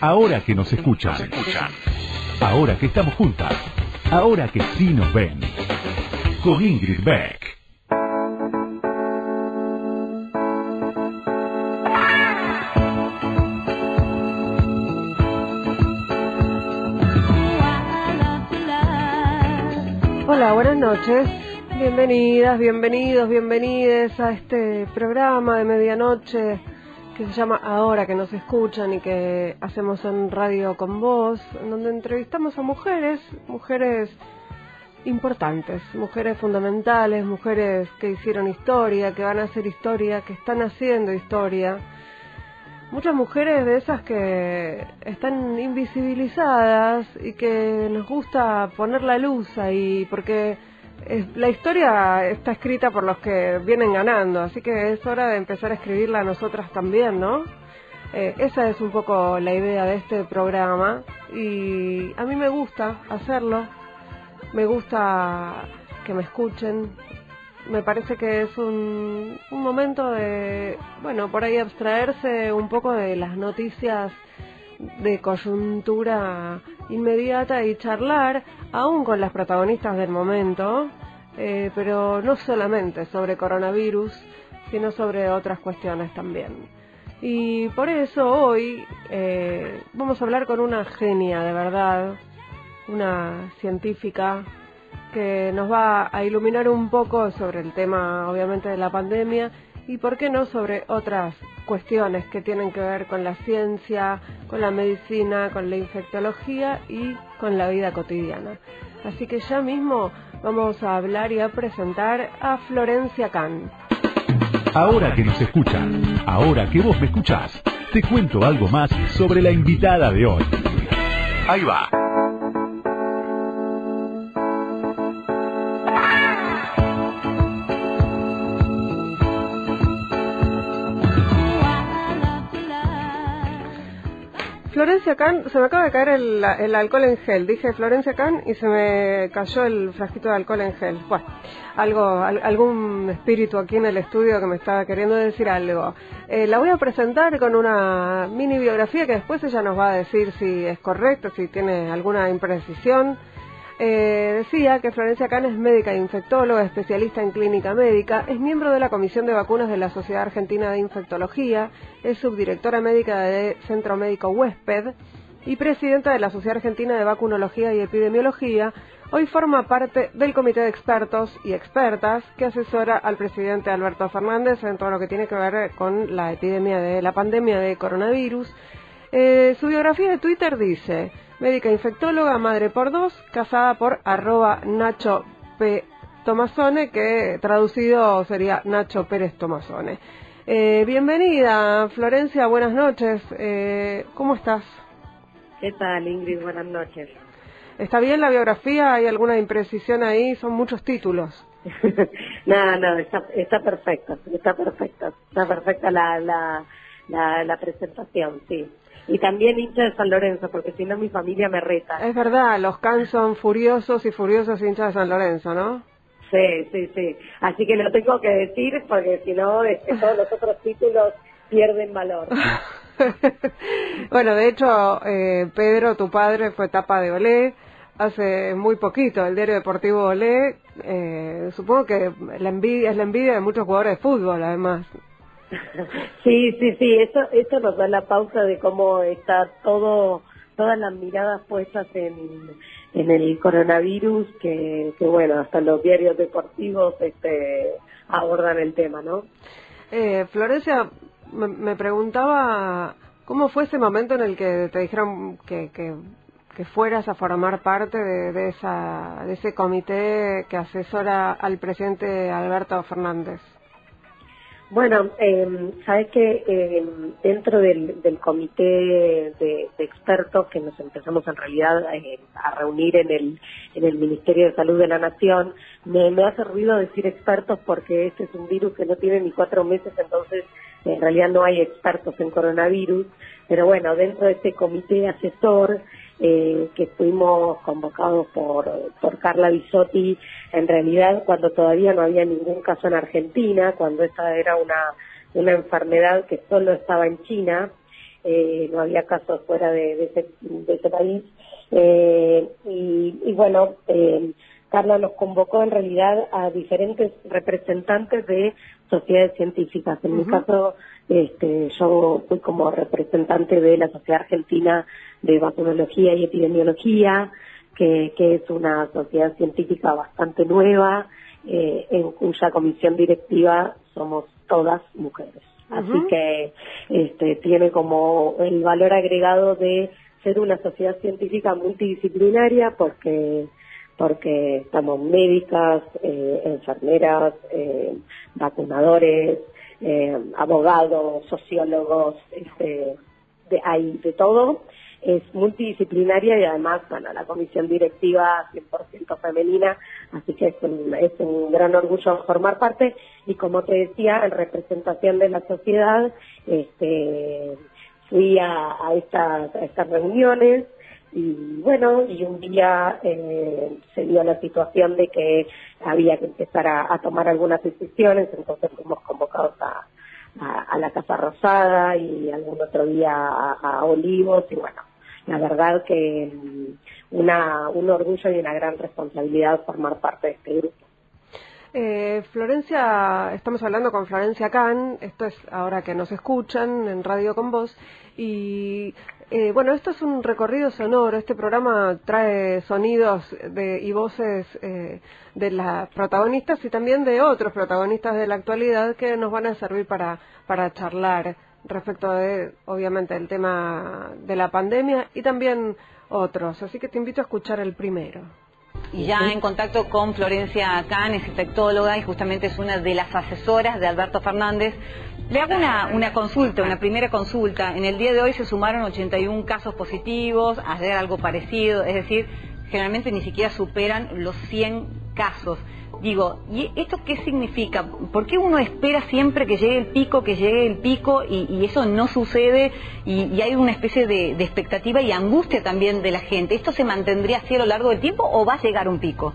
Ahora que nos escuchan. Ahora que estamos juntas. Ahora que sí nos ven. Con Ingrid Beck. Hola, buenas noches. Bienvenidas, bienvenidos, bienvenides a este programa de medianoche que se llama Ahora que nos escuchan y que hacemos en Radio con Voz, en donde entrevistamos a mujeres, mujeres importantes, mujeres fundamentales, mujeres que hicieron historia, que van a hacer historia, que están haciendo historia. Muchas mujeres de esas que están invisibilizadas y que nos gusta poner la luz ahí, porque la historia está escrita por los que vienen ganando, así que es hora de empezar a escribirla a nosotras también, ¿no? Eh, esa es un poco la idea de este programa y a mí me gusta hacerlo, me gusta que me escuchen, me parece que es un, un momento de, bueno, por ahí abstraerse un poco de las noticias de coyuntura inmediata y charlar aún con las protagonistas del momento, eh, pero no solamente sobre coronavirus, sino sobre otras cuestiones también. Y por eso hoy eh, vamos a hablar con una genia de verdad, una científica que nos va a iluminar un poco sobre el tema, obviamente, de la pandemia y, por qué no, sobre otras cuestiones que tienen que ver con la ciencia, con la medicina, con la infectología y con la vida cotidiana. Así que ya mismo vamos a hablar y a presentar a Florencia Can. Ahora que nos escuchan, ahora que vos me escuchás, te cuento algo más sobre la invitada de hoy. Ahí va. Florencia Can, se me acaba de caer el, alcohol en gel. Dije Florencia Can y se me cayó el frasquito de alcohol en gel. Bueno, algo, algún espíritu aquí en el estudio que me estaba queriendo decir algo. Eh, la voy a presentar con una mini biografía que después ella nos va a decir si es correcto, si tiene alguna imprecisión. Eh, decía que Florencia Can es médica e infectóloga, especialista en clínica médica, es miembro de la Comisión de Vacunas de la Sociedad Argentina de Infectología, es subdirectora médica de Centro Médico Huésped y presidenta de la Sociedad Argentina de Vacunología y Epidemiología. Hoy forma parte del comité de expertos y expertas que asesora al presidente Alberto Fernández en todo lo que tiene que ver con la epidemia de la pandemia de coronavirus. Eh, su biografía de Twitter dice médica infectóloga, madre por dos, casada por arroba Nacho P. Tomasone, que traducido sería Nacho Pérez Tomasone. Eh, bienvenida, Florencia, buenas noches. Eh, ¿Cómo estás? ¿Qué tal, Ingrid? Buenas noches. ¿Está bien la biografía? ¿Hay alguna imprecisión ahí? Son muchos títulos. no, no, está, está perfecta, está perfecta, está perfecta la, la, la, la presentación, sí y también hincha de San Lorenzo, porque si no mi familia me reta. Es verdad, los Can son furiosos y furiosos hinchas de San Lorenzo, ¿no? Sí, sí, sí. Así que lo tengo que decir porque si no, este, todos los otros títulos pierden valor. bueno, de hecho, eh, Pedro, tu padre, fue tapa de Olé hace muy poquito, el diario deportivo Olé. Eh, supongo que la envidia es la envidia de muchos jugadores de fútbol, además. Sí, sí, sí, eso, eso nos da la pausa de cómo está todo, todas las miradas puestas en, en el coronavirus, que, que bueno, hasta los diarios deportivos este, abordan el tema, ¿no? Eh, Florencia, me, preguntaba cómo fue ese momento en el que te dijeron que, que, fueras a formar parte de, esa, de ese comité que asesora al presidente Alberto Fernández. Bueno, eh, sabes que eh, dentro del, comité de, expertos que nos empezamos en realidad eh, a reunir en el, en el Ministerio de Salud de la Nación, me, me hace ruido decir expertos porque este es un virus que no tiene ni cuatro meses, entonces en realidad no hay expertos en coronavirus, pero bueno, dentro de este comité asesor eh, que fuimos convocados por, por Carla Bisotti, en realidad cuando todavía no había ningún caso en Argentina, cuando esta era una, una enfermedad que solo estaba en China, eh, no había casos fuera de, ese, de ese, país. Eh, y, bueno, eh, Carla nos convocó en realidad a diferentes representantes de sociedades científicas. En mi caso, este, yo fui como representante de la Sociedad Argentina de Vacunología y Epidemiología, que, que es una sociedad científica bastante nueva, eh, en cuya comisión directiva somos todas mujeres. Así que este, tiene como el valor agregado de ser una sociedad científica multidisciplinaria porque porque estamos médicas, eh, enfermeras, eh, vacunadores, eh, abogados, sociólogos, este, de, hay de todo. Es multidisciplinaria y además, bueno, la comisión directiva 100% femenina, así que es un, es un gran orgullo formar parte. Y como te decía, en representación de la sociedad, este, fui a, a, estas, a estas reuniones, y bueno, y un día eh, se dio la situación de que había que empezar a, tomar algunas decisiones, entonces fuimos convocados a, a, la Casa Rosada y algún otro día a, Olivos y bueno, la verdad que mm, una, un orgullo y una gran responsabilidad formar parte de este grupo. Eh, Florencia, estamos hablando con Florencia Can, esto es ahora que nos escuchan en Radio con Voz, y eh, bueno, esto es un recorrido sonoro, este programa trae sonidos de, y voces eh, de las protagonistas y también de otros protagonistas de la actualidad que nos van a servir para, para charlar respecto de, obviamente, el tema de la pandemia y también otros, así que te invito a escuchar el primero y ya en contacto con Florencia Can, es infectóloga y justamente es una de las asesoras de Alberto Fernández. Le hago una, una consulta, una primera consulta. En el día de hoy se sumaron 81 casos positivos, ayer algo parecido, es decir, generalmente ni siquiera superan los 100 casos. Digo, ¿y esto qué significa? ¿Por qué uno espera siempre que llegue el pico, que llegue el pico y, eso no sucede y, hay una especie de, expectativa y angustia también de la gente? ¿Esto se mantendría así a lo largo del tiempo o va a llegar un pico?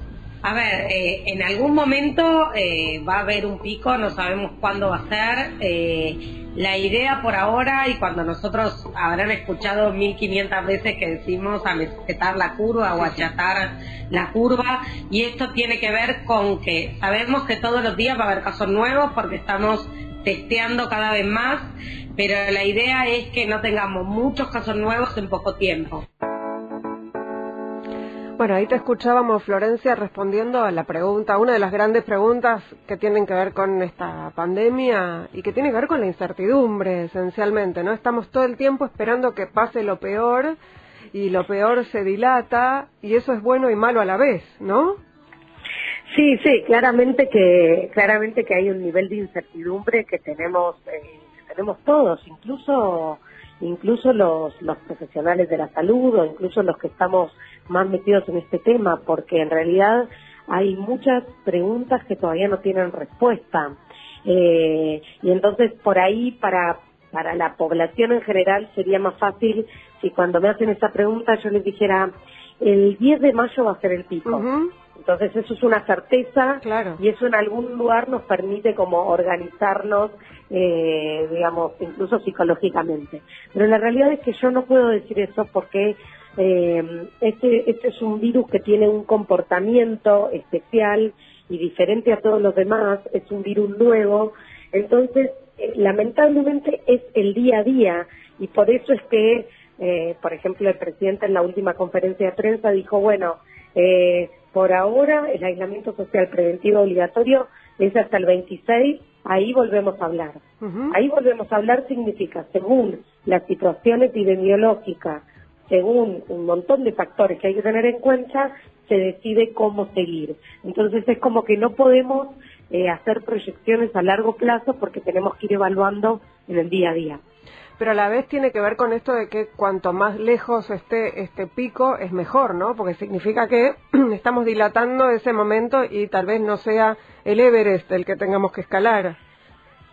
A ver, eh, en algún momento eh, va a haber un pico, no sabemos cuándo va a ser. Eh, la idea por ahora, y cuando nosotros habrán escuchado 1500 veces que decimos a mesetar la curva o achatar la curva, y esto tiene que ver con que sabemos que todos los días va a haber casos nuevos porque estamos testeando cada vez más, pero la idea es que no tengamos muchos casos nuevos en poco tiempo. Bueno, ahí te escuchábamos, Florencia, respondiendo a la pregunta, una de las grandes preguntas que tienen que ver con esta pandemia y que tiene que ver con la incertidumbre, esencialmente, ¿no? Estamos todo el tiempo esperando que pase lo peor y lo peor se dilata y eso es bueno y malo a la vez, ¿no? Sí, sí, claramente que claramente que hay un nivel de incertidumbre que tenemos eh, que tenemos todos, incluso incluso los, los profesionales de la salud o incluso los que estamos más metidos en este tema, porque en realidad hay muchas preguntas que todavía no tienen respuesta. Eh, y entonces por ahí para, para la población en general sería más fácil si cuando me hacen esta pregunta yo les dijera, el 10 de mayo va a ser el pico. Entonces eso es una certeza claro. y eso en algún lugar nos permite como organizarnos, eh, digamos, incluso psicológicamente. Pero la realidad es que yo no puedo decir eso porque eh, este, este es un virus que tiene un comportamiento especial y diferente a todos los demás, es un virus nuevo, entonces eh, lamentablemente es el día a día y por eso es que, eh, por ejemplo, el presidente en la última conferencia de prensa dijo, bueno, eh, por ahora, el aislamiento social preventivo obligatorio es hasta el 26, ahí volvemos a hablar. Ahí volvemos a hablar significa, según la situación epidemiológica, según un montón de factores que hay que tener en cuenta, se decide cómo seguir. Entonces es como que no podemos eh, hacer proyecciones a largo plazo porque tenemos que ir evaluando en el día a día pero a la vez tiene que ver con esto de que cuanto más lejos esté este pico es mejor, ¿no? Porque significa que estamos dilatando ese momento y tal vez no sea el Everest el que tengamos que escalar.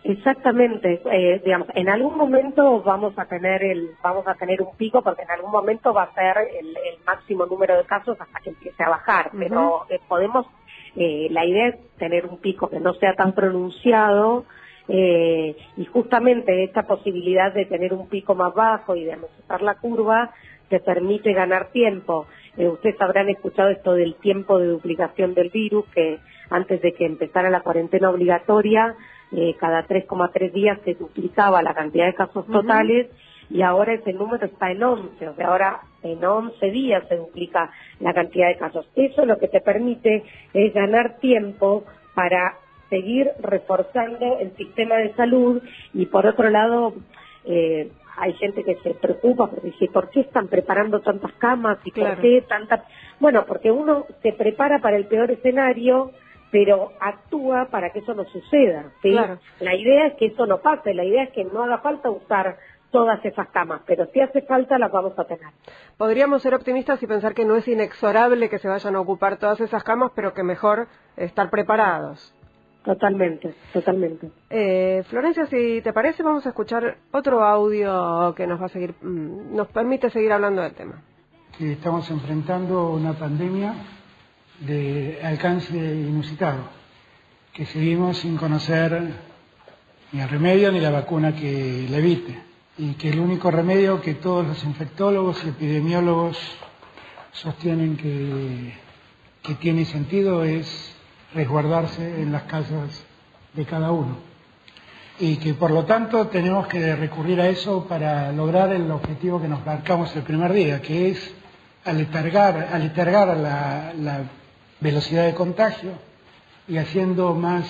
Exactamente, eh, digamos, en algún momento vamos a tener el, vamos a tener un pico porque en algún momento va a ser el, máximo número de casos hasta que empiece a bajar, pero eh, podemos, eh, la idea es tener un pico que no sea tan pronunciado eh, y justamente esta posibilidad de tener un pico más bajo y de amortizar la curva te permite ganar tiempo. Eh, ustedes habrán escuchado esto del tiempo de duplicación del virus, que antes de que empezara la cuarentena obligatoria, eh, cada 3,3 días se duplicaba la cantidad de casos totales y ahora ese número está en 11, o sea, ahora en 11 días se duplica la cantidad de casos. Eso lo que te permite es ganar tiempo para seguir reforzando el sistema de salud y por otro lado eh, hay gente que se preocupa porque dice ¿por qué están preparando tantas camas y por qué tantas bueno porque uno se prepara para el peor escenario pero actúa para que eso no suceda ¿sí? la idea es que eso no pase la idea es que no haga falta usar todas esas camas, pero si hace falta las vamos a tener. Podríamos ser optimistas y pensar que no es inexorable que se vayan a ocupar todas esas camas, pero que mejor estar preparados. Totalmente, totalmente. Eh, Florencia, si te parece, vamos a escuchar otro audio que nos va a seguir, mm, nos permite seguir hablando del tema. estamos enfrentando una pandemia de alcance inusitado, que seguimos sin conocer ni el remedio ni la vacuna que la evite, y que el único remedio que todos los infectólogos y epidemiólogos sostienen que, que tiene sentido es resguardarse en las casas de cada uno. Y que por lo tanto tenemos que recurrir a eso para lograr el objetivo que nos marcamos el primer día, que es aletargar, aletargar la, la velocidad de contagio y haciendo más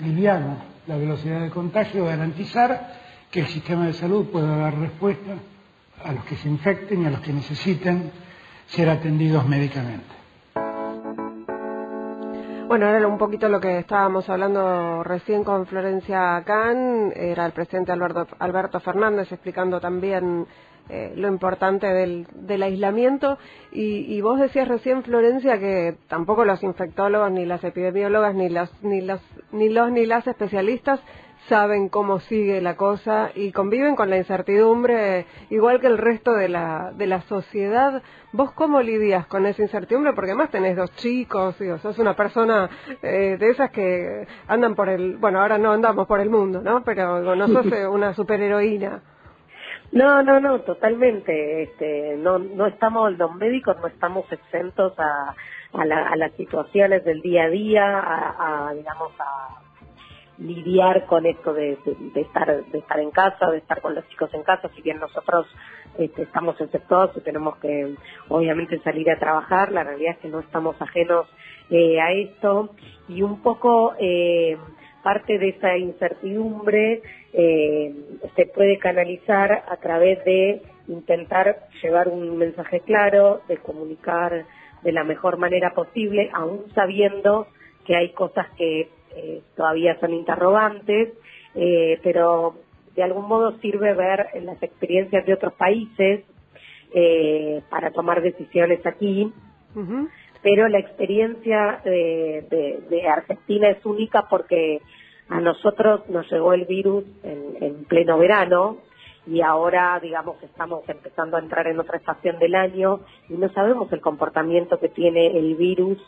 liviano la velocidad de contagio, garantizar que el sistema de salud pueda dar respuesta a los que se infecten y a los que necesiten ser atendidos médicamente. Bueno, era un poquito lo que estábamos hablando recién con Florencia Can, era el presidente Alberto, Alberto Fernández explicando también eh, lo importante del, aislamiento. Y, y, vos decías recién Florencia que tampoco los infectólogos ni las epidemiólogas ni los ni los ni los ni las especialistas saben cómo sigue la cosa y conviven con la incertidumbre igual que el resto de la, de la sociedad. ¿Vos cómo lidias con esa incertidumbre? Porque además tenés dos chicos, y sos una persona eh, de esas que andan por el, bueno, ahora no andamos por el mundo, ¿no? Pero no sos eh, una superheroína. No, no, no, totalmente. Este, no, no estamos, los médicos no estamos exentos a, a, la, a las situaciones del día a día, a, a digamos, a lidiar con esto de, estar de estar en casa, de estar con los chicos en casa, si bien nosotros este, estamos sector y tenemos que obviamente salir a trabajar, la realidad es que no estamos ajenos eh, a esto. Y un poco eh, parte de esa incertidumbre eh, se puede canalizar a través de intentar llevar un mensaje claro, de comunicar de la mejor manera posible, aún sabiendo que hay cosas que eh, todavía son interrogantes, eh, pero de algún modo sirve ver las experiencias de otros países eh, para tomar decisiones aquí. Pero la experiencia de, Argentina es única porque a nosotros nos llegó el virus en, en pleno verano y ahora, digamos, estamos empezando a entrar en otra estación del año y no sabemos el comportamiento que tiene el virus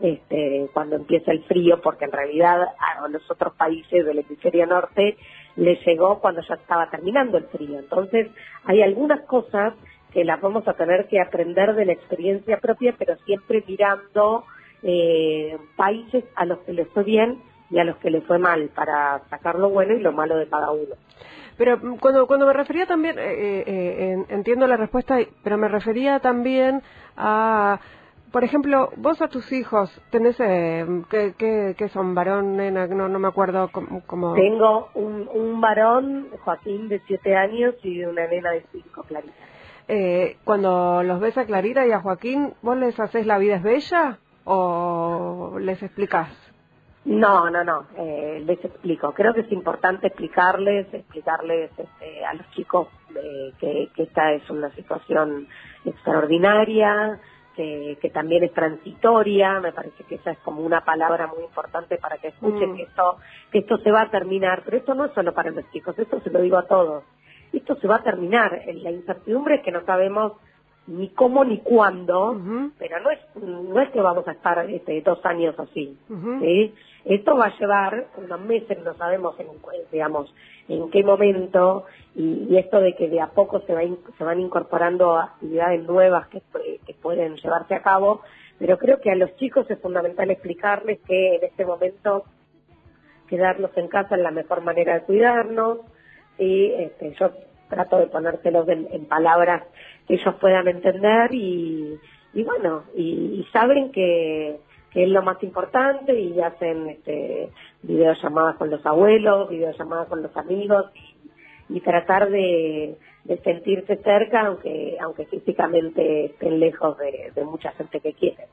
este, cuando empieza el frío, porque en realidad a los otros países del hemisferio norte les llegó cuando ya estaba terminando el frío. Entonces, hay algunas cosas que las vamos a tener que aprender de la experiencia propia, pero siempre mirando eh, países a los que les fue bien y a los que les fue mal, para sacar lo bueno y lo malo de cada uno. Pero mm, cuando, cuando me refería también, eh, eh, eh entiendo la respuesta, pero me refería también a por ejemplo, vos a tus hijos tenés, eh, ¿qué, son? ¿Varón, nena? No, no me acuerdo cómo... Tengo un, un varón, Joaquín, de siete años y una nena de cinco, Clarita. Eh, cuando los ves a Clarita y a Joaquín, ¿vos les haces la vida es bella o les explicás? No, no, no, eh, les explico. Creo que es importante explicarles, explicarles este, a los chicos eh, que, que esta es una situación extraordinaria, que, también es transitoria, me parece que esa es como una palabra muy importante para que escuchen mm. que esto, que esto se va a terminar, pero esto no es solo para los chicos, esto se lo digo a todos, esto se va a terminar, la incertidumbre es que no sabemos ni cómo ni cuándo, pero no es, no es que vamos a estar este, dos años así. Esto va a llevar unos meses, no sabemos en, digamos, en qué momento, y, esto de que de a poco se, va se van incorporando actividades nuevas que, pueden llevarse a cabo, pero creo que a los chicos es fundamental explicarles que en este momento quedarnos en casa es la mejor manera de cuidarnos, y este, yo trato de ponérselos en, palabras que ellos puedan entender y, bueno, y, saben que, es lo más importante y hacen este, videollamadas con los abuelos, videollamadas con los amigos y, tratar de, sentirse cerca aunque aunque físicamente estén lejos de, de mucha gente que quieren.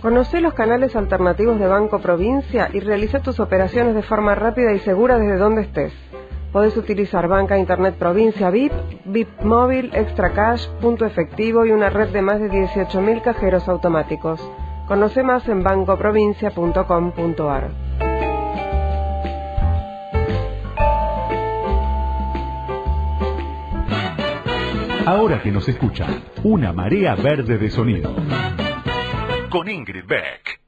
Conoce los canales alternativos de Banco Provincia y realiza tus operaciones de forma rápida y segura desde donde estés. Puedes utilizar Banca Internet Provincia VIP, VIP Móvil, Extra Cash, Punto Efectivo y una red de más de 18.000 cajeros automáticos. Conoce más en bancoprovincia.com.ar. Ahora que nos escucha, una marea verde de sonido con Ingrid Beck.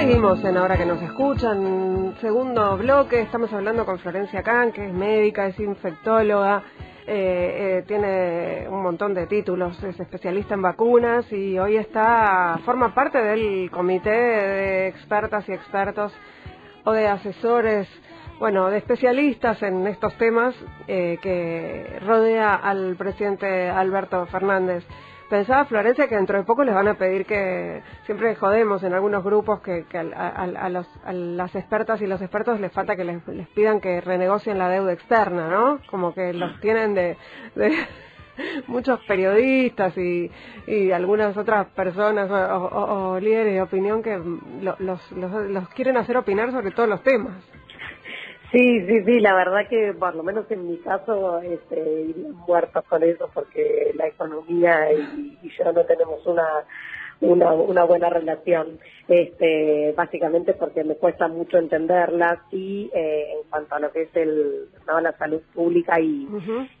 Seguimos en Ahora que nos escuchan, segundo bloque, estamos hablando con Florencia Kahn, que es médica, es infectóloga, eh, eh, tiene un montón de títulos, es especialista en vacunas y hoy está, forma parte del comité de expertas y expertos o de asesores bueno, de especialistas en estos temas eh, que rodea al presidente Alberto Fernández. Pensaba Florencia que dentro de poco les van a pedir que siempre jodemos en algunos grupos que, a, las expertas y los expertos les falta que les, pidan que renegocien la deuda externa, ¿no? Como que los tienen de, muchos periodistas y, y, algunas otras personas o, líderes de opinión que los, los quieren hacer opinar sobre todos los temas. Sí, sí, sí, la verdad que por lo menos en mi caso este, irían muertos con eso porque la economía y, yo no tenemos una, una, una buena relación, este, básicamente porque me cuesta mucho entenderla y eh, en cuanto a lo que es el, ¿no? la salud pública y,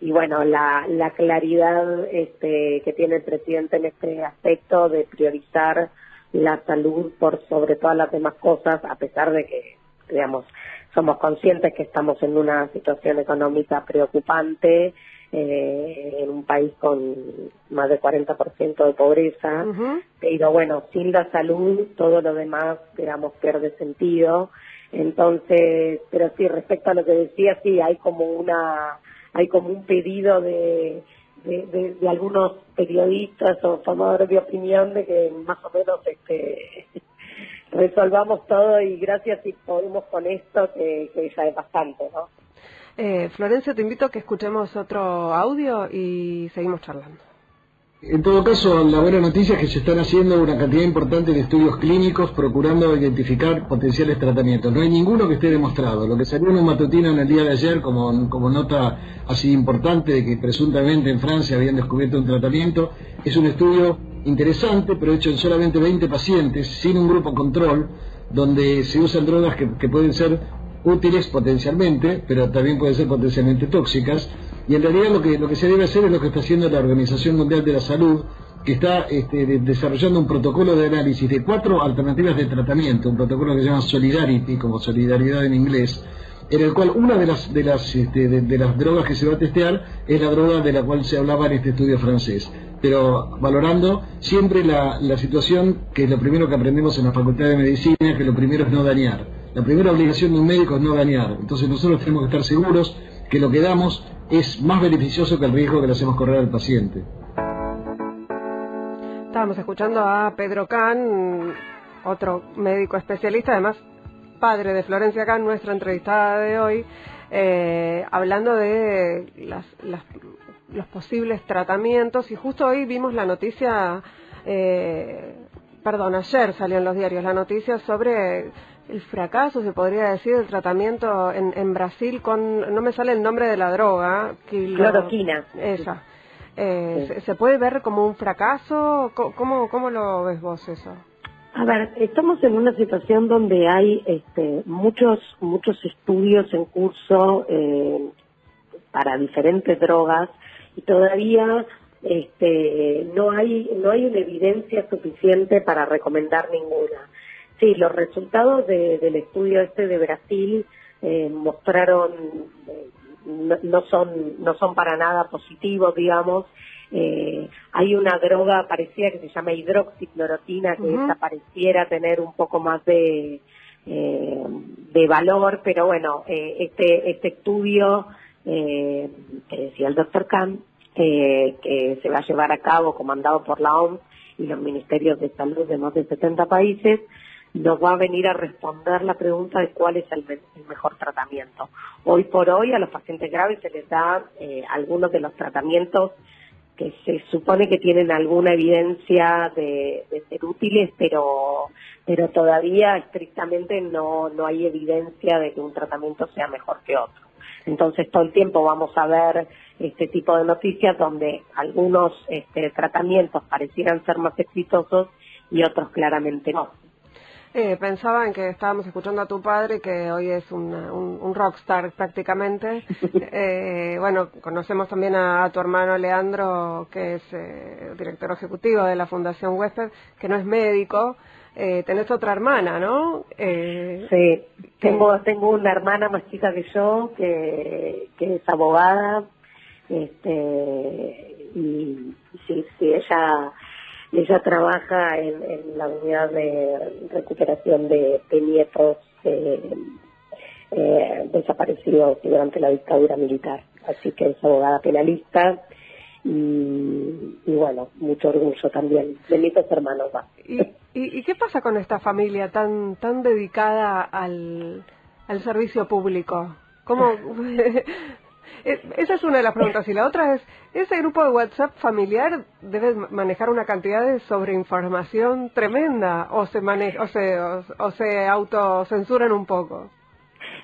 y bueno, la, la claridad este, que tiene el presidente en este aspecto de priorizar la salud por sobre todas las demás cosas, a pesar de que, digamos, somos conscientes que estamos en una situación económica preocupante, eh, en un país con más de 40% de pobreza, pero bueno, sin la salud todo lo demás, digamos, pierde sentido. Entonces, pero sí, respecto a lo que decía, sí, hay como una, hay como un pedido de, de, de algunos periodistas o formadores de opinión de que más o menos este resolvamos todo y gracias y podemos con esto que, ya es bastante, ¿no? Eh, Florencia, te invito a que escuchemos otro audio y seguimos charlando. En todo caso, la buena noticia es que se están haciendo una cantidad importante de estudios clínicos procurando identificar potenciales tratamientos. No hay ninguno que esté demostrado. Lo que salió en un matutino en el día de ayer como, como nota así importante de que presuntamente en Francia habían descubierto un tratamiento es un estudio interesante, pero hecho en solamente 20 pacientes, sin un grupo control, donde se usan drogas que, pueden ser útiles potencialmente, pero también pueden ser potencialmente tóxicas. Y en realidad lo que, lo que se debe hacer es lo que está haciendo la Organización Mundial de la Salud, que está este, desarrollando un protocolo de análisis de cuatro alternativas de tratamiento, un protocolo que se llama Solidarity, como solidaridad en inglés, en el cual una de las, de las, este, de las drogas que se va a testear es la droga de la cual se hablaba en este estudio francés pero valorando siempre la, situación que es lo primero que aprendemos en la Facultad de Medicina, que lo primero es no dañar. La primera obligación de un médico es no dañar. Entonces nosotros tenemos que estar seguros que lo que damos es más beneficioso que el riesgo que le hacemos correr al paciente. Estábamos escuchando a Pedro Can, otro médico especialista, además padre de Florencia Can, nuestra entrevistada de hoy, eh, hablando de las, las los posibles tratamientos y justo hoy vimos la noticia, eh, perdón, ayer salió en los diarios la noticia sobre el fracaso, se podría decir, del tratamiento en, en Brasil con, no me sale el nombre de la droga. Cloroquina. Esa. Eh, ¿se, puede ver como un fracaso? ¿Cómo, ¿Cómo lo ves vos eso? A ver, estamos en una situación donde hay este, muchos muchos estudios en curso eh, para diferentes drogas y todavía este, no hay no hay una evidencia suficiente para recomendar ninguna. Sí, los resultados del estudio este de Brasil eh, mostraron eh, no, son no son para nada positivos, digamos. Eh, hay una droga parecida que se llama hidroxiclorotina que pareciera tener un poco más de de valor, pero bueno, este este estudio que decía el doctor Kahn que se va a llevar a cabo comandado por la OMS y los ministerios de salud de más de 70 países nos va a venir a responder la pregunta de cuál es el, mejor tratamiento. Hoy por hoy a los pacientes graves se les da eh, algunos de los tratamientos que se supone que tienen alguna evidencia de, ser útiles, pero pero todavía estrictamente no, no hay evidencia de que un tratamiento sea mejor que otro. Entonces todo el tiempo vamos a ver este tipo de noticias donde algunos este, tratamientos parecieran ser más exitosos y otros claramente no. Eh, pensaba en que estábamos escuchando a tu padre, que hoy es un, un, rockstar prácticamente. eh, bueno, conocemos también a, tu hermano Leandro, que es eh, director ejecutivo de la Fundación Western, que no es médico. Eh, tenés otra hermana, ¿no? Eh, sí, tengo, tengo una hermana más chica que yo, que, que es abogada, este, y sí, sí, ella ella trabaja en, la unidad de recuperación de, nietos eh, desaparecidos durante la dictadura militar. Así que es abogada penalista y, bueno, mucho orgullo también de mis hermanos. ¿Y, y, qué pasa con esta familia tan tan dedicada al, al servicio público? ¿Cómo, Eh, esa es una de las preguntas. Y la otra es, ¿ese grupo de WhatsApp familiar debe manejar una cantidad de sobreinformación tremenda o se, maneja, o se, o, se autocensuran un poco?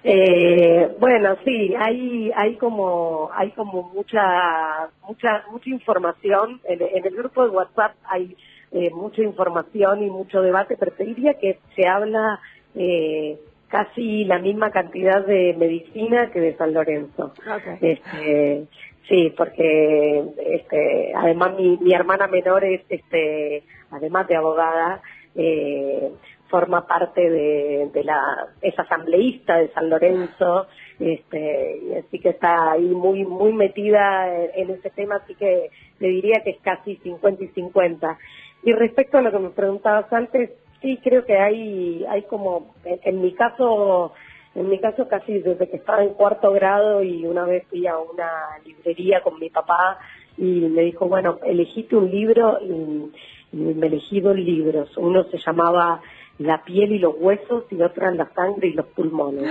Eh, bueno, sí, hay hay como hay como mucha mucha mucha información en, el grupo de WhatsApp hay eh, mucha información y mucho debate, pero te diría que se habla eh, casi la misma cantidad de medicina que de San Lorenzo. Este, sí, porque este, además mi, mi hermana menor es, este, además de abogada, eh, forma parte de, de la es asambleísta de San Lorenzo este y así que está ahí muy muy metida en, ese tema así que le diría que es casi 50 y 50 y respecto a lo que me preguntabas antes sí creo que hay hay como en, mi caso en mi caso casi desde que estaba en cuarto grado y una vez fui a una librería con mi papá y me dijo bueno elegiste un libro y, me elegí dos libros. Uno se llamaba la piel y los huesos y otro la sangre y los pulmones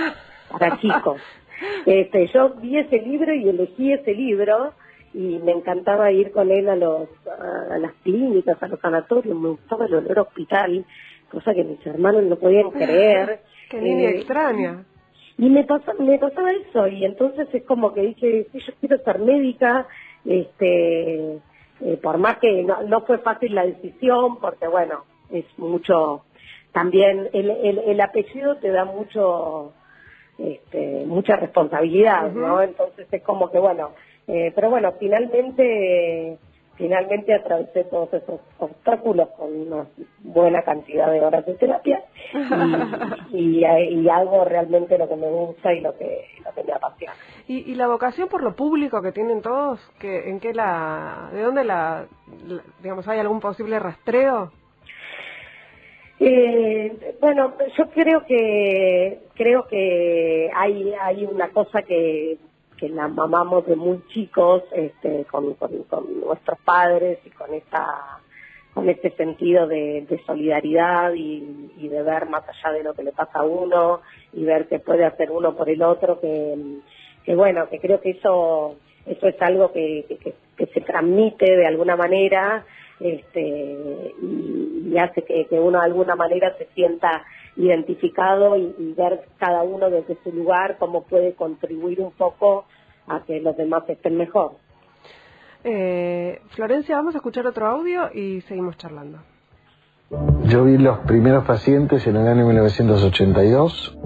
para chicos. Este yo vi ese libro y elegí ese libro y me encantaba ir con él a los a, las clínicas, a los sanatorios, me gustaba el olor hospital cosa que mis hermanos no podían creer. Qué niña eh, extraña. Y me, pasaba, me pasaba eso, y entonces es como que dije, si yo quiero ser médica, este, eh, por más que no, fue fácil la decisión, porque bueno, es mucho, también el, el, el apellido te da mucho, este, mucha responsabilidad, ¿no? Entonces es como que bueno, eh, pero bueno, finalmente finalmente atravesé todos esos obstáculos con una buena cantidad de horas de terapia y, y, hago realmente lo que me gusta y lo que, lo que me apasiona. ¿Y, ¿Y, la vocación por lo público que tienen todos, que, en qué la, de dónde la, digamos, hay algún posible rastreo? Eh, bueno, yo creo que creo que hay hay una cosa que que la mamamos de muy chicos este, con, con, nuestros padres y con esta con este sentido de, solidaridad y, de ver más allá de lo que le pasa a uno y ver qué puede hacer uno por el otro que, que bueno que creo que eso eso es algo que, que, se transmite de alguna manera este y, hace que, uno de alguna manera se sienta identificado y, ver cada uno desde su lugar cómo puede contribuir un poco a que los demás estén mejor. Eh, Florencia, vamos a escuchar otro audio y seguimos charlando. Yo vi los primeros pacientes en el año 1982,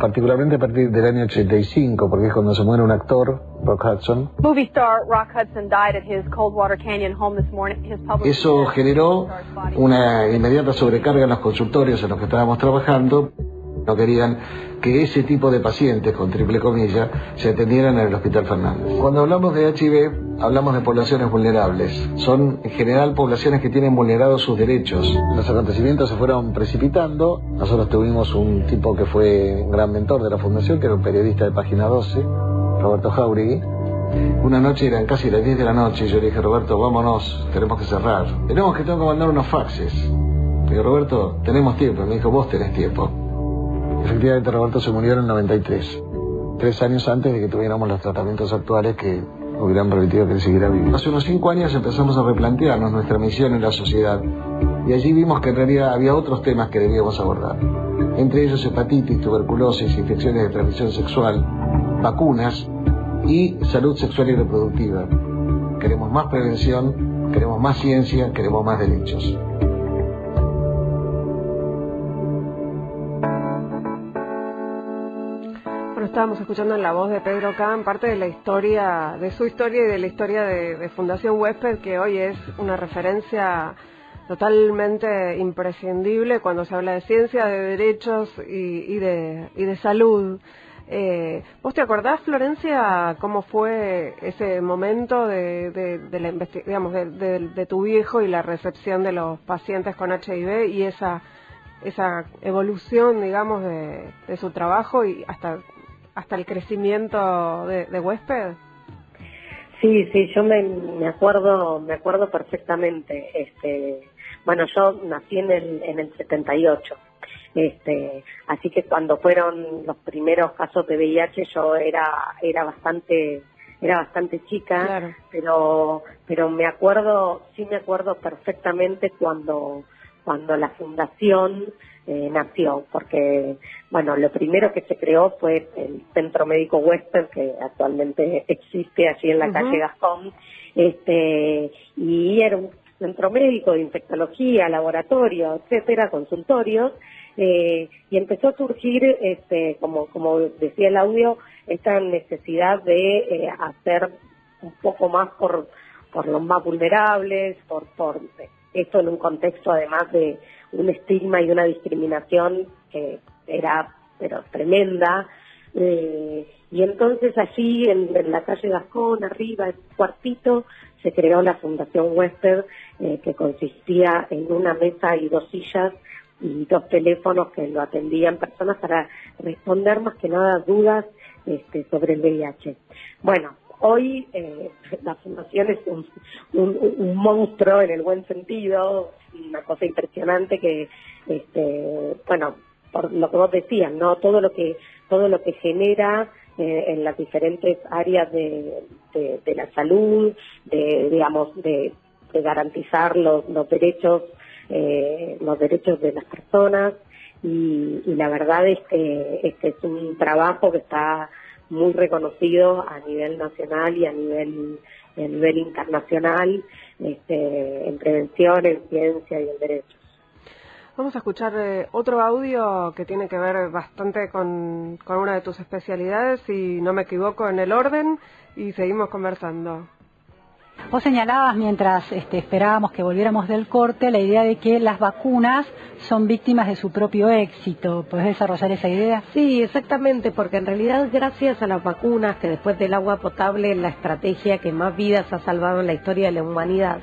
particularmente a partir del año 85, porque es cuando se muere un actor, Rock Hudson. Movie star Rock Hudson died at his Coldwater Canyon home this morning. His public Eso generó una inmediata sobrecarga en los consultorios en los que estábamos trabajando. No querían que ese tipo de pacientes, con triple comilla, se atendieran en el Hospital Fernández. Cuando hablamos de HIV, hablamos de poblaciones vulnerables. Son en general poblaciones que tienen vulnerados sus derechos. Los acontecimientos se fueron precipitando. Nosotros tuvimos un tipo que fue un gran mentor de la fundación, que era un periodista de Página 12, Roberto Jauregui. Una noche eran casi las 10 de la noche y yo le dije, Roberto, vámonos, tenemos que cerrar. Tenemos que tengo que mandar unos faxes. Le Roberto, tenemos tiempo. Me dijo, vos tenés tiempo. Efectivamente, Roberto se murió en el 93, tres años antes de que tuviéramos los tratamientos actuales que hubieran permitido que él siguiera vivo. Hace unos cinco años empezamos a replantearnos nuestra misión en la sociedad y allí vimos que en realidad había otros temas que debíamos abordar, entre ellos hepatitis, tuberculosis, infecciones de transmisión sexual, vacunas y salud sexual y reproductiva. Queremos más prevención, queremos más ciencia, queremos más derechos. Estábamos escuchando en la voz de Pedro Kahn parte de la historia, de su historia y de la historia de, Fundación Huésped, que hoy es una referencia totalmente imprescindible cuando se habla de ciencia, de derechos y, de, y de salud. Eh, ¿Vos te acordás, Florencia, cómo fue ese momento de, de, la digamos, de, tu viejo y la recepción de los pacientes con HIV y esa esa evolución, digamos, de su trabajo y hasta hasta el crecimiento de, de huésped? Sí, sí, yo me, me acuerdo, me acuerdo perfectamente. Este, bueno, yo nací en el en el 78. Este, así que cuando fueron los primeros casos de VIH yo era era bastante era bastante chica, pero pero me acuerdo, sí me acuerdo perfectamente cuando cuando la fundación eh, nació, porque, bueno, lo primero que se creó fue el Centro Médico Western, que actualmente existe allí en la calle Gascón, este, y era un centro médico de infectología, laboratorio, etcétera, consultorios, eh, y empezó a surgir, este, como, como decía el audio, esta necesidad de eh, hacer un poco más por, por los más vulnerables, por, por esto en un contexto además de un estigma y una discriminación que era pero tremenda. Eh, y entonces allí en, la calle Gascón, arriba, en un cuartito, se creó la Fundación Wester, eh, que consistía en una mesa y dos sillas y dos teléfonos que lo atendían personas para responder más que nada dudas este, sobre el VIH. Bueno, Hoy eh, la fundación es un, monstruo en el buen sentido, una cosa impresionante que, este, bueno, por lo que vos decías, no todo lo que todo lo que genera eh, en las diferentes áreas de, la salud, de digamos de, garantizar los, derechos eh, los derechos de las personas. Y, la verdad es que este es un trabajo que está muy reconocido a nivel nacional y a nivel, a nivel internacional este, en prevención, en ciencia y en derechos. Vamos a escuchar eh, otro audio que tiene que ver bastante con, con una de tus especialidades, si no me equivoco en el orden, y seguimos conversando. Vos señalabas mientras este, esperábamos que volviéramos del corte la idea de que las vacunas son víctimas de su propio éxito. ¿Puedes desarrollar esa idea? Sí, exactamente, porque en realidad gracias a las vacunas, que después del agua potable es la estrategia que más vidas ha salvado en la historia de la humanidad,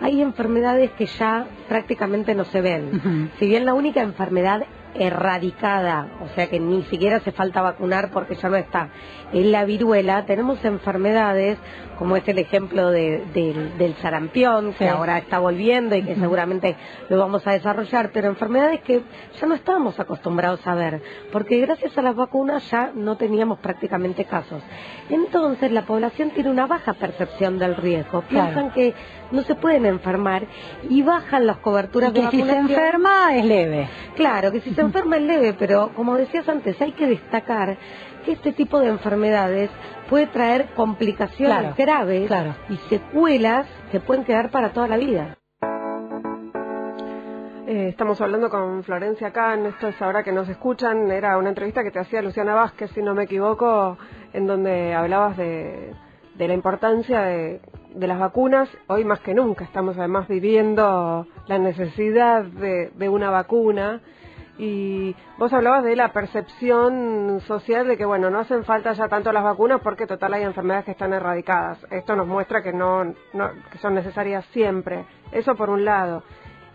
hay enfermedades que ya prácticamente no se ven. Si bien la única enfermedad erradicada, o sea que ni siquiera hace falta vacunar porque ya no está, en la viruela, tenemos enfermedades como es el ejemplo del sarampión, que ahora está volviendo y que seguramente lo vamos a desarrollar, pero enfermedades que ya no estábamos acostumbrados a ver, porque gracias a las vacunas ya no teníamos prácticamente casos. Entonces la población tiene una baja percepción del riesgo, piensan que no se pueden enfermar y bajan las coberturas de vacunación. si se enferma es leve. Claro, que si se enferma es leve, pero como decías antes, hay que destacar que este tipo de enfermedades puede traer complicaciones graves y secuelas que pueden quedar para toda la vida. Eh, estamos hablando con Florencia Kahn, esto es ahora que nos escuchan, era una entrevista que te hacía Luciana Vázquez, si no me equivoco, en donde hablabas de, la importancia de, las vacunas. Hoy más que nunca estamos además viviendo la necesidad de, de una vacuna y vos hablabas de la percepción social de que, bueno, no hacen falta ya tanto las vacunas porque total hay enfermedades que están erradicadas. Esto nos muestra que no, no que son necesarias siempre. Eso por un lado.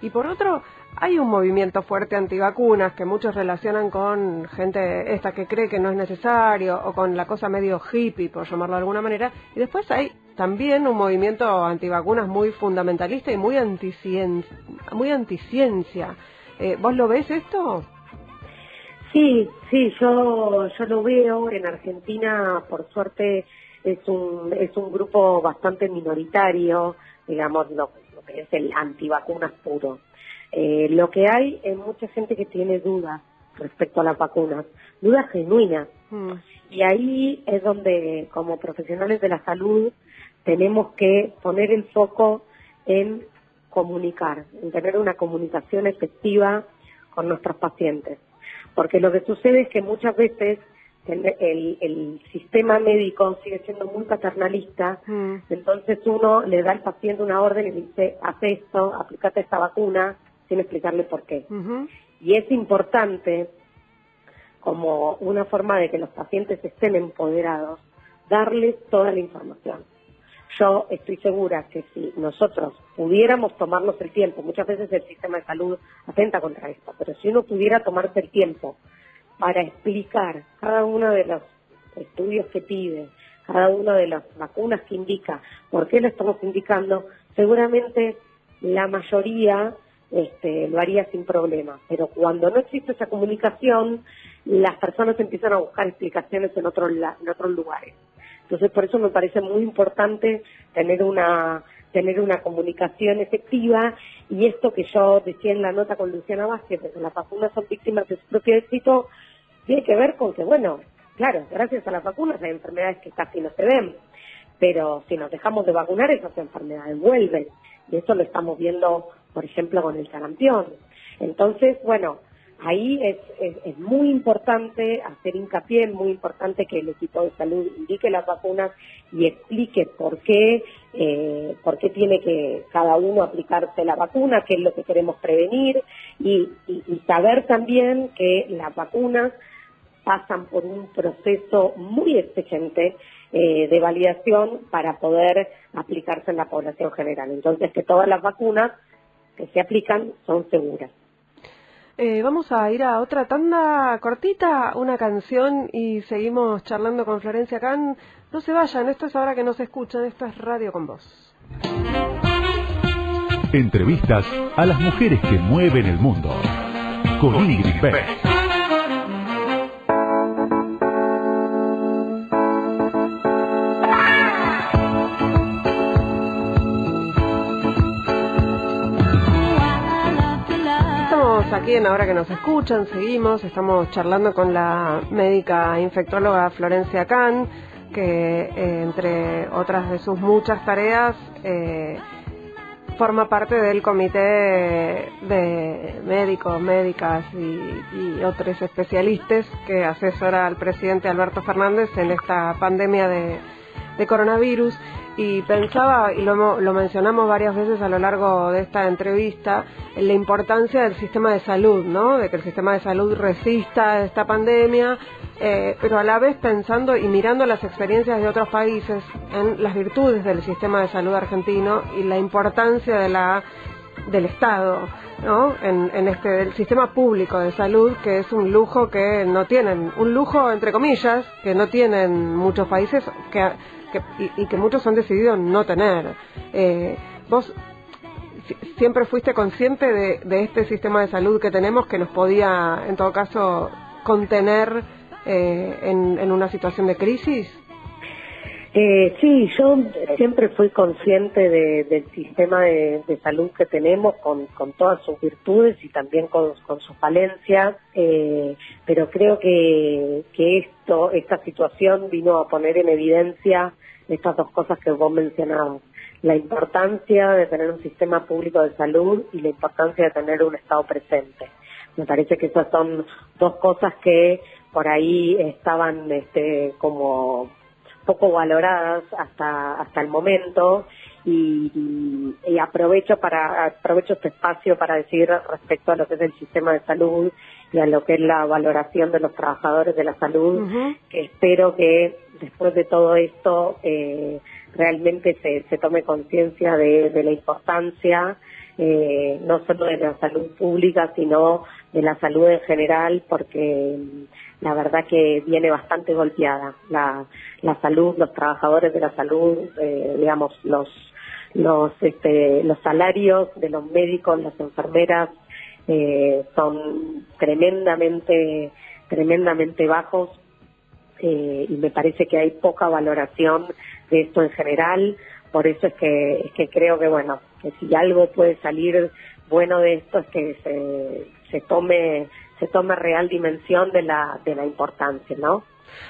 Y por otro, hay un movimiento fuerte antivacunas que muchos relacionan con gente esta que cree que no es necesario o con la cosa medio hippie, por llamarlo de alguna manera. Y después hay también un movimiento antivacunas muy fundamentalista y muy anticiencia. Muy anticiencia. Eh, ¿Vos lo ves esto? Sí, sí, yo, yo lo veo. En Argentina, por suerte, es un, es un grupo bastante minoritario, digamos, lo, que es el antivacunas puro. Eh, lo que hay es mucha gente que tiene dudas respecto a las vacunas, dudas genuinas. Mm. Y ahí es donde, como profesionales de la salud, tenemos que poner el foco en comunicar, en tener una comunicación efectiva con nuestros pacientes. Porque lo que sucede es que muchas veces el, sistema médico sigue siendo muy paternalista, mm. entonces uno le da al paciente una orden y le dice, haz esto, aplicate esta vacuna, sin explicarle por qué. Y es importante, como una forma de que los pacientes estén empoderados, darles toda la información. Yo estoy segura que si nosotros pudiéramos tomarnos el tiempo, muchas veces el sistema de salud atenta contra esto, pero si uno pudiera tomarse el tiempo para explicar cada uno de los estudios que pide, cada una de las vacunas que indica, por qué lo estamos indicando, seguramente la mayoría este, lo haría sin problema. Pero cuando no existe esa comunicación, las personas empiezan a buscar explicaciones en, en otros lugares. Entonces, por eso me parece muy importante tener una tener una comunicación efectiva y esto que yo decía en la nota con Luciana Vázquez, que las vacunas son víctimas de su propio éxito, tiene que ver con que, bueno, claro, gracias a las vacunas hay enfermedades que casi no se ven, pero si nos dejamos de vacunar esas enfermedades vuelven y eso lo estamos viendo, por ejemplo, con el sarampión. Entonces, bueno, ahí es, muy importante hacer hincapié, es muy importante que el equipo de salud indique las vacunas y explique por qué, eh, por qué tiene que cada uno aplicarse la vacuna, qué es lo que queremos prevenir y, saber también que las vacunas pasan por un proceso muy exigente eh, de validación para poder aplicarse en la población general. Entonces, que todas las vacunas que se aplican son seguras. Eh, vamos a ir a otra tanda cortita, una canción y seguimos charlando con Florencia Can. No se vayan, esto es ahora que nos escuchan, esto es Radio con Voz. Entrevistas a las mujeres que mueven el mundo. Con Ingrid Beck. Aquí en Ahora que nos escuchan, seguimos, estamos charlando con la médica infectóloga Florencia Kahn, que eh, entre otras de sus muchas tareas eh, forma parte del comité de médicos, médicas y, otros especialistas que asesora al presidente Alberto Fernández en esta pandemia de, de coronavirus y pensaba, y lo, lo, mencionamos varias veces a lo largo de esta entrevista, en la importancia del sistema de salud, ¿no? De que el sistema de salud resista esta pandemia, eh, pero a la vez pensando y mirando las experiencias de otros países en las virtudes del sistema de salud argentino y la importancia de la del Estado, ¿no? En, en este del sistema público de salud que es un lujo que no tienen, un lujo entre comillas que no tienen muchos países que y, que muchos han decidido no tener. Eh, vos siempre fuiste consciente de, este sistema de salud que tenemos que nos podía, en todo caso, contener eh, en, una situación de crisis? Eh, sí, yo siempre fui consciente del sistema de, salud que tenemos con, todas sus virtudes y también con, sus falencias, eh, pero creo que, que esto, esta situación vino a poner en evidencia estas dos cosas que vos mencionabas, la importancia de tener un sistema público de salud y la importancia de tener un Estado presente. Me parece que esas son dos cosas que por ahí estaban este, como poco valoradas hasta hasta el momento y, y, aprovecho para aprovecho este espacio para decir respecto a lo que es el sistema de salud y a lo que es la valoración de los trabajadores de la salud que espero que después de todo esto eh, realmente se, se tome conciencia de, de, la importancia eh, no solo de la salud pública sino de la salud en general porque la verdad que viene bastante golpeada la, la salud, los trabajadores de la salud, eh, digamos, los, los, este, los salarios de los médicos, las enfermeras, eh, son tremendamente, tremendamente bajos eh, y me parece que hay poca valoración de esto en general. Por eso es que, es que creo que, bueno, que si algo puede salir bueno de esto es que se, se tome se tome real dimensión de la, de la importancia, ¿no?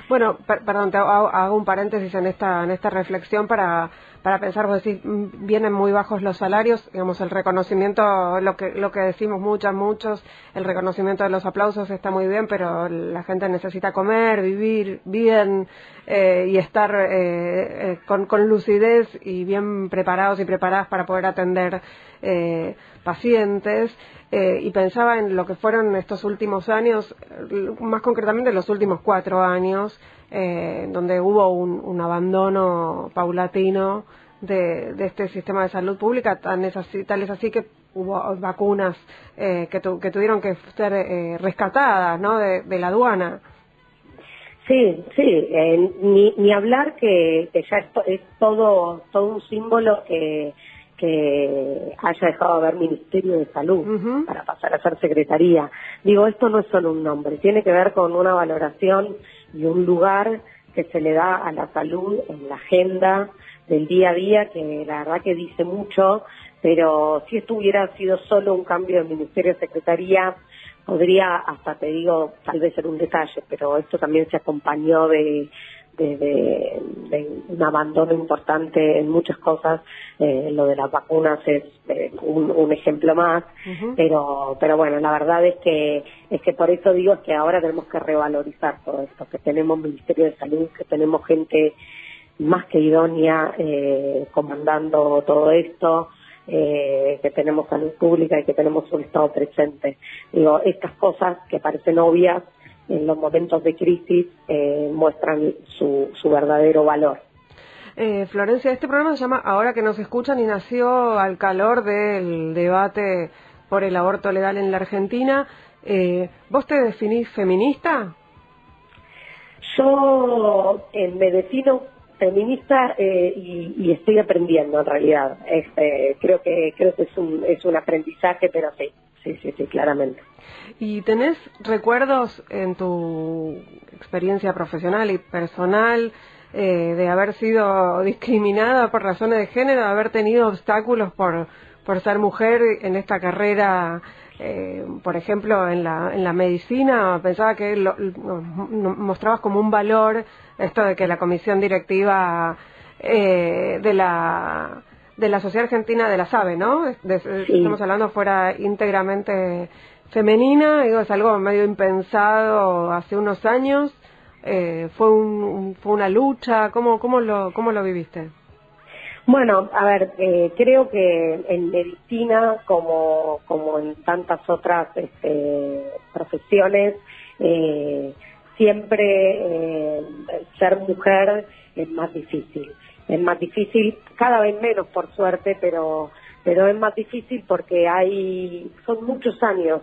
Bueno, perdón, te hago, un paréntesis en esta, en esta reflexión para, para pensar, vos decís, mm, vienen muy bajos los salarios, digamos, el reconocimiento, lo que, lo que decimos muchas, muchos, el reconocimiento de los aplausos está muy bien, pero la gente necesita comer, vivir bien eh, y estar eh, eh, con, con, lucidez y bien preparados y preparadas para poder atender pacientes. y pensaba en lo que fueron estos últimos años, más concretamente los últimos cuatro años, eh, donde hubo un, abandono paulatino de, este sistema de salud pública, tan es así, tal es así que hubo vacunas eh, que, que, tuvieron que ser eh, rescatadas ¿no? de, la aduana. Sí, sí, ni, ni hablar que, ya es, todo, todo un símbolo que, que haya dejado de haber Ministerio de Salud para pasar a ser Secretaría. Digo, esto no es solo un nombre, tiene que ver con una valoración y un lugar que se le da a la salud en la agenda del día a día, que la verdad que dice mucho, pero si esto hubiera sido solo un cambio de ministerio secretaría, podría hasta te digo tal vez ser un detalle, pero esto también se acompañó de de, un abandono importante en muchas cosas. Eh, lo de las vacunas es eh, un, ejemplo más, pero pero bueno, la verdad es que es que por eso digo que ahora tenemos que revalorizar todo esto, que tenemos Ministerio de Salud, que tenemos gente más que idónea eh, comandando todo esto. que tenemos salud pública y que tenemos un Estado presente. Digo, estas cosas que parecen obvias, en los momentos de crisis eh, muestran su, su verdadero valor. Eh, Florencia, este programa se llama Ahora que nos escuchan y nació al calor del debate por el aborto legal en la Argentina. Eh, ¿Vos te definís feminista? Yo me defino feminista y, y, estoy aprendiendo en realidad. Este, creo que creo que es un es un aprendizaje, pero sí, sí, sí, sí, claramente. ¿Y tenés recuerdos en tu experiencia profesional y personal eh, de haber sido discriminada por razones de género, de haber tenido obstáculos por, por ser mujer en esta carrera? Eh, por ejemplo, en la, en la medicina, pensaba que lo, mostrabas como un valor esto de que la comisión directiva eh, de la de la Sociedad Argentina de la SABE, ¿no? Estamos hablando fuera íntegramente femenina, digo, es algo medio impensado hace unos años. Eh, fue, un, fue una lucha, ¿cómo, cómo, lo, cómo lo viviste? Bueno, a ver, eh, creo que en medicina, como, como en tantas otras este, profesiones, eh, siempre ser mujer es más difícil. Es más difícil, cada vez menos por suerte, pero pero es más difícil porque hay son muchos años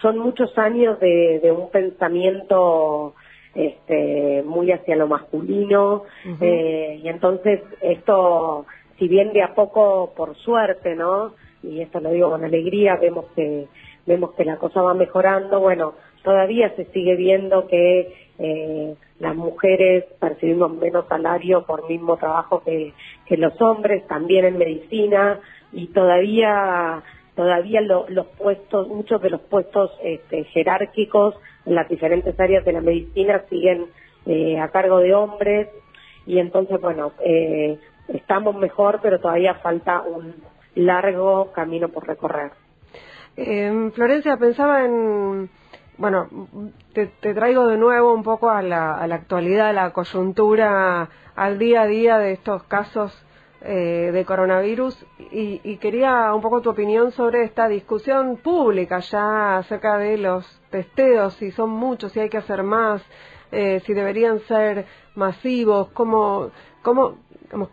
son muchos años de, de un pensamiento este, muy hacia lo masculino eh, y entonces esto, si bien de a poco por suerte, ¿no? Y esto lo digo con alegría, vemos que vemos que la cosa va mejorando, bueno, todavía se sigue viendo que eh, las mujeres percibimos menos salario por mismo trabajo que, que los hombres, también en medicina, y todavía todavía los puestos, muchos de los puestos este, jerárquicos en las diferentes áreas de la medicina siguen eh, a cargo de hombres y entonces, bueno, eh, estamos mejor, pero todavía falta un largo camino por recorrer. Eh, Florencia, pensaba en, bueno, te, traigo de nuevo un poco a la, a la actualidad, a la coyuntura, al día a día de estos casos eh, de coronavirus. Y, y, quería un poco tu opinión sobre esta discusión pública ya acerca de los testeos, si son muchos, si hay que hacer más, eh, si deberían ser masivos, cómo, cómo,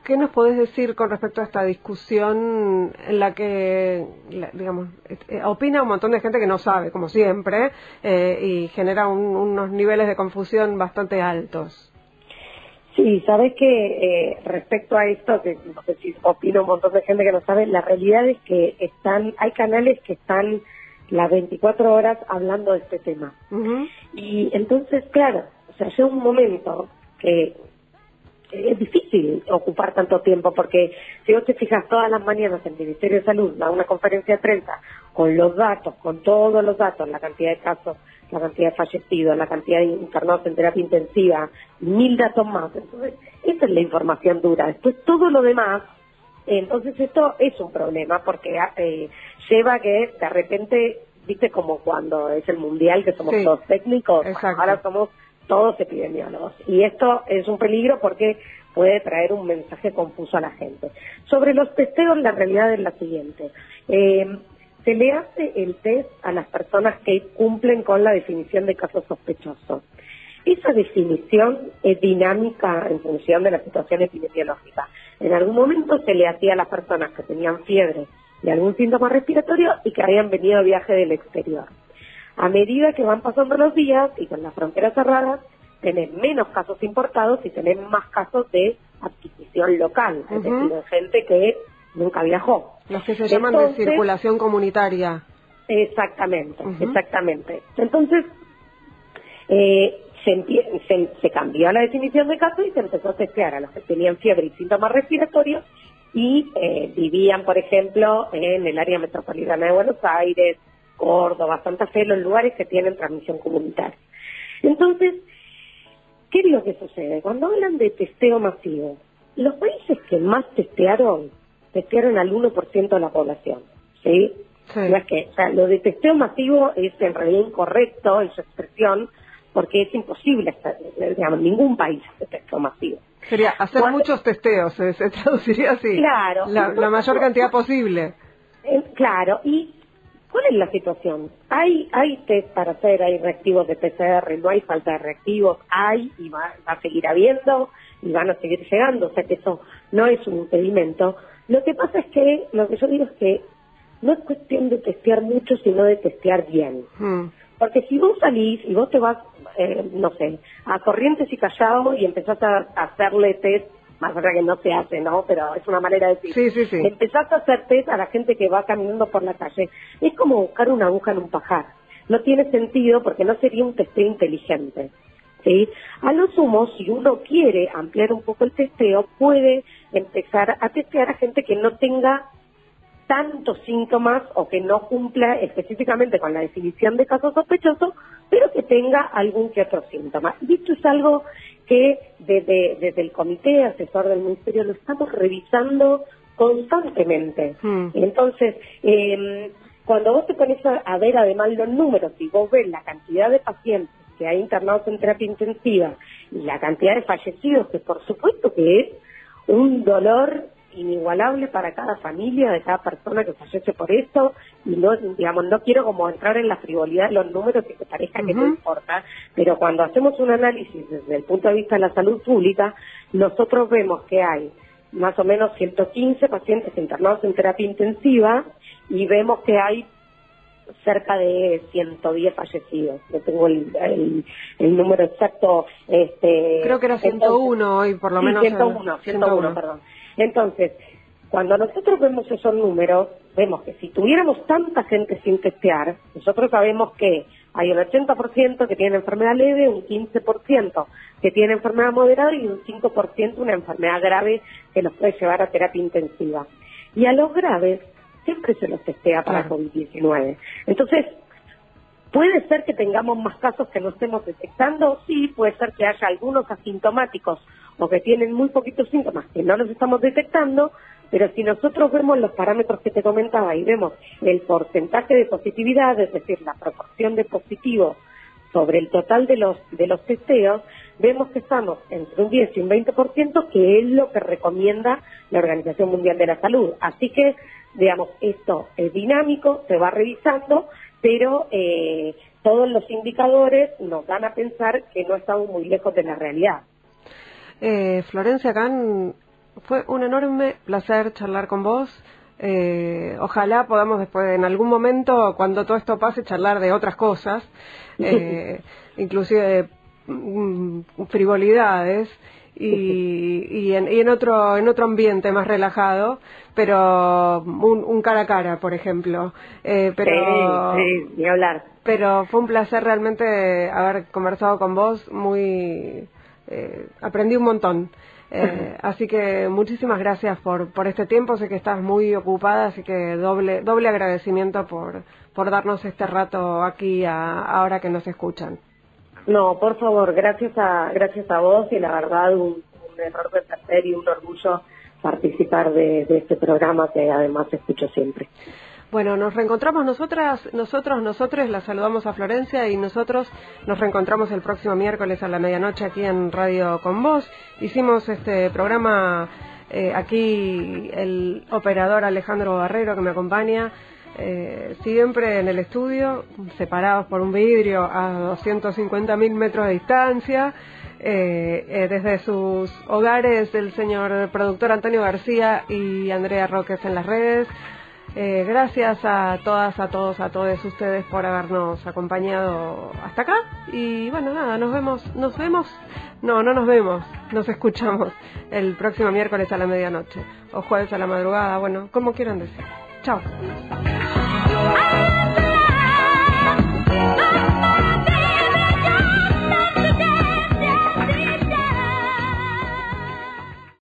¿qué nos podés decir con respecto a esta discusión en la que, digamos, eh, opina un montón de gente que no sabe, como siempre, eh, y genera unos niveles de confusión bastante altos? Sí, sabes que eh, respecto a esto, que no sé si opina un montón de gente que no sabe, la realidad es que están, hay canales que están las 24 horas hablando de este tema. Y entonces, claro, o sea, llega un momento que es difícil ocupar tanto tiempo porque si vos te fijas todas las mañanas el Ministerio de Salud da una conferencia de prensa con los datos, con todos los datos, la cantidad de casos, la cantidad de fallecidos, la cantidad de internados en terapia intensiva, mil datos más. Entonces, esa es la información dura. Después todo lo demás, entonces esto es un problema porque eh, lleva a que de repente, viste como cuando es el mundial que somos todos técnicos, ahora somos todos epidemiólogos. Y esto es un peligro porque puede traer un mensaje confuso a la gente. Sobre los testeos, la realidad es la siguiente. Eh, se le hace el test a las personas que cumplen con la definición de caso sospechoso. Esa definición es dinámica en función de la situación epidemiológica. En algún momento se le hacía a las personas que tenían fiebre y algún síntoma respiratorio y que habían venido a viaje del exterior. A medida que van pasando los días y con las fronteras cerradas, tenés menos casos importados y tenés más casos de adquisición local, es decir, de gente que nunca viajó. Los que se llaman de circulación comunitaria. Exactamente, exactamente. Entonces, eh, se, se, cambió la definición de caso y se empezó a testear a los que tenían fiebre y síntomas respiratorios y eh, vivían, por ejemplo, en el área metropolitana de Buenos Aires, Córdoba, Santa Fe, los lugares que tienen transmisión comunitaria. Entonces, ¿qué es lo que sucede? Cuando hablan de testeo masivo, los países que más testearon, testearon al 1% de la población, ¿sí? que, o sea, lo de testeo masivo es en realidad incorrecto en su expresión, porque es imposible, digamos, ningún país hace testeo masivo. Sería hacer muchos testeos, se, traduciría así. Claro. La, mayor cantidad posible. Eh, claro, y ¿Cuál es la situación? Hay, hay test para hacer, hay reactivos de PCR, no hay falta de reactivos, hay y va, a seguir habiendo y van a seguir llegando, o sea que eso no es un impedimento. Lo que pasa es que, lo que yo digo es que no es cuestión de testear mucho, sino de testear bien. Hmm. Porque si vos salís y vos te vas, eh, no sé, a Corrientes y Callao y empezás a hacerle test más verdad que no se hace, ¿no? Pero es una manera de decir. Sí, sí, sí. Empezaste a hacer test a la gente que va caminando por la calle. Es como buscar una aguja en un pajar. No tiene sentido porque no sería un testeo inteligente. ¿sí? A lo sumo, si uno quiere ampliar un poco el testeo, puede empezar a testear a gente que no tenga tantos síntomas o que no cumpla específicamente con la definición de caso sospechoso, pero que tenga algún que otro síntoma. Y esto es algo que desde, desde el comité asesor del ministerio lo estamos revisando constantemente. Hmm. Entonces, eh, cuando vos te pones a, ver además los números y vos ves la cantidad de pacientes que hay internados en terapia intensiva y la cantidad de fallecidos, que por supuesto que es un dolor inigualable para cada familia, de cada persona que fallece por esto, y no, digamos, no quiero como entrar en la frivolidad de los números que parezca que no importa, pero cuando hacemos un análisis desde el punto de vista de la salud pública, nosotros vemos que hay más o menos 115 pacientes internados en terapia intensiva y vemos que hay cerca de 110 fallecidos. No tengo el, el, número exacto. Este, Creo que era 101 hoy, por lo menos. 101, 101, perdón. Entonces, cuando nosotros vemos esos números, vemos que si tuviéramos tanta gente sin testear, nosotros sabemos que hay un 80% que tiene enfermedad leve, un 15% que tiene enfermedad moderada y un 5% una enfermedad grave que los puede llevar a terapia intensiva. Y a los graves siempre se los testea para COVID-19. Entonces, ¿Puede ser que tengamos más casos que no estemos detectando? Sí, puede ser que haya algunos asintomáticos o que tienen muy poquitos síntomas que no los estamos detectando, pero si nosotros vemos los parámetros que te comentaba y vemos el porcentaje de positividad, es decir, la proporción de positivos sobre el total de los, de los testeos, vemos que estamos entre un 10 y un 20%, que es lo que recomienda la Organización Mundial de la Salud. Así que, digamos, esto es dinámico, se va revisando, pero eh, todos los indicadores nos dan a pensar que no estamos muy lejos de la realidad. Eh, Florencia Can, fue un enorme placer charlar con vos. Eh, ojalá podamos después, en algún momento, cuando todo esto pase, charlar de otras cosas, eh, inclusive mm, frivolidades y, y, en, y, en, otro en otro ambiente más relajado, pero un, cara a cara, por ejemplo. Eh, pero, sí, sí, hablar. Pero fue un placer realmente haber conversado con vos, muy eh, aprendí un montón. Eh, así que muchísimas gracias por, por este tiempo. Sé que estás muy ocupada, así que doble, doble agradecimiento por, por darnos este rato aquí a, ahora que nos escuchan. No, por favor, gracias a, gracias a vos y la verdad un, un error de placer y un orgullo participar de, de este programa que además escucho siempre. Bueno, nos reencontramos nosotras, nosotros, nosotros, la saludamos a Florencia y nosotros nos reencontramos el próximo miércoles a la medianoche aquí en Radio Con Vos. Hicimos este programa eh, aquí el operador Alejandro Barrero que me acompaña. Eh, siempre en el estudio, separados por un vidrio a 250.000 metros de distancia. Eh, desde sus hogares, el señor productor Antonio García y Andrea Roques en las redes. Eh, gracias a todas, a todos, a todos ustedes por habernos acompañado hasta acá. Y bueno, nada, nos vemos, nos vemos, no, no nos vemos, nos escuchamos el próximo miércoles a la medianoche o jueves a la madrugada, bueno, como quieran decir. Chao.